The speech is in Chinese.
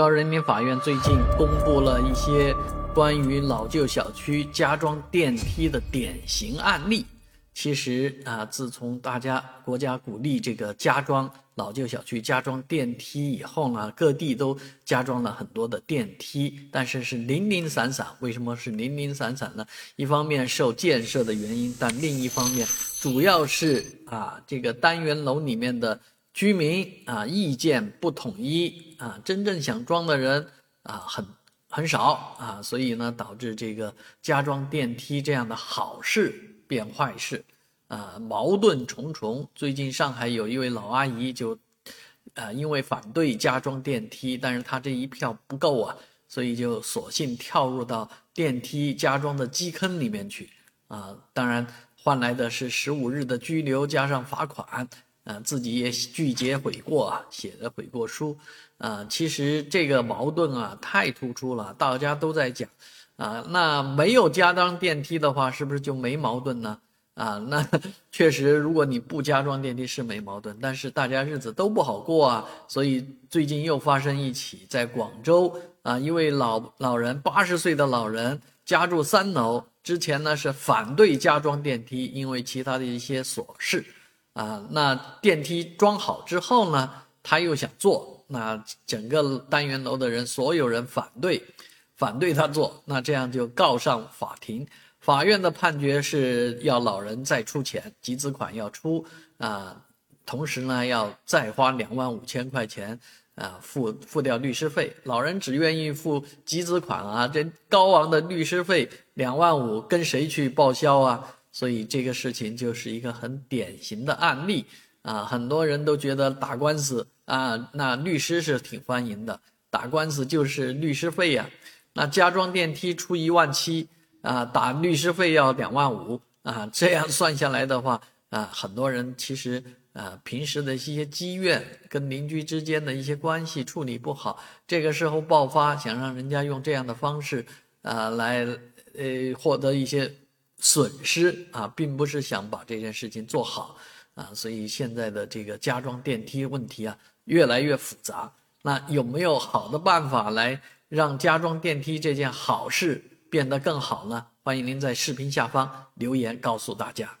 高人民法院最近公布了一些关于老旧小区加装电梯的典型案例。其实啊，自从大家国家鼓励这个加装老旧小区加装电梯以后呢，各地都加装了很多的电梯，但是是零零散散。为什么是零零散散呢？一方面受建设的原因，但另一方面主要是啊，这个单元楼里面的居民啊意见不统一啊，真正想装的人啊很很少啊，所以呢，导致这个加装电梯这样的好事。变坏事，啊，矛盾重重。最近上海有一位老阿姨就，啊，因为反对加装电梯，但是她这一票不够啊，所以就索性跳入到电梯加装的基坑里面去，啊，当然换来的是十五日的拘留加上罚款，啊，自己也拒绝悔过啊，写的悔过书，啊，其实这个矛盾啊太突出了，大家都在讲。啊，那没有加装电梯的话，是不是就没矛盾呢？啊，那 确实，如果你不加装电梯是没矛盾，但是大家日子都不好过啊。所以最近又发生一起，在广州啊，一位老老人，八十岁的老人，家住三楼，之前呢是反对加装电梯，因为其他的一些琐事，啊，那电梯装好之后呢，他又想做，那整个单元楼的人，所有人反对。反对他做，那这样就告上法庭。法院的判决是要老人再出钱，集资款要出啊，同时呢要再花两万五千块钱啊，付付掉律师费。老人只愿意付集资款啊，这高昂的律师费两万五，跟谁去报销啊？所以这个事情就是一个很典型的案例啊。很多人都觉得打官司啊，那律师是挺欢迎的，打官司就是律师费呀。那加装电梯出一万七啊，打律师费要两万五啊，这样算下来的话啊，很多人其实啊，平时的一些积怨跟邻居之间的一些关系处理不好，这个时候爆发，想让人家用这样的方式啊来呃获得一些损失啊，并不是想把这件事情做好啊，所以现在的这个加装电梯问题啊越来越复杂。那有没有好的办法来？让加装电梯这件好事变得更好呢？欢迎您在视频下方留言告诉大家。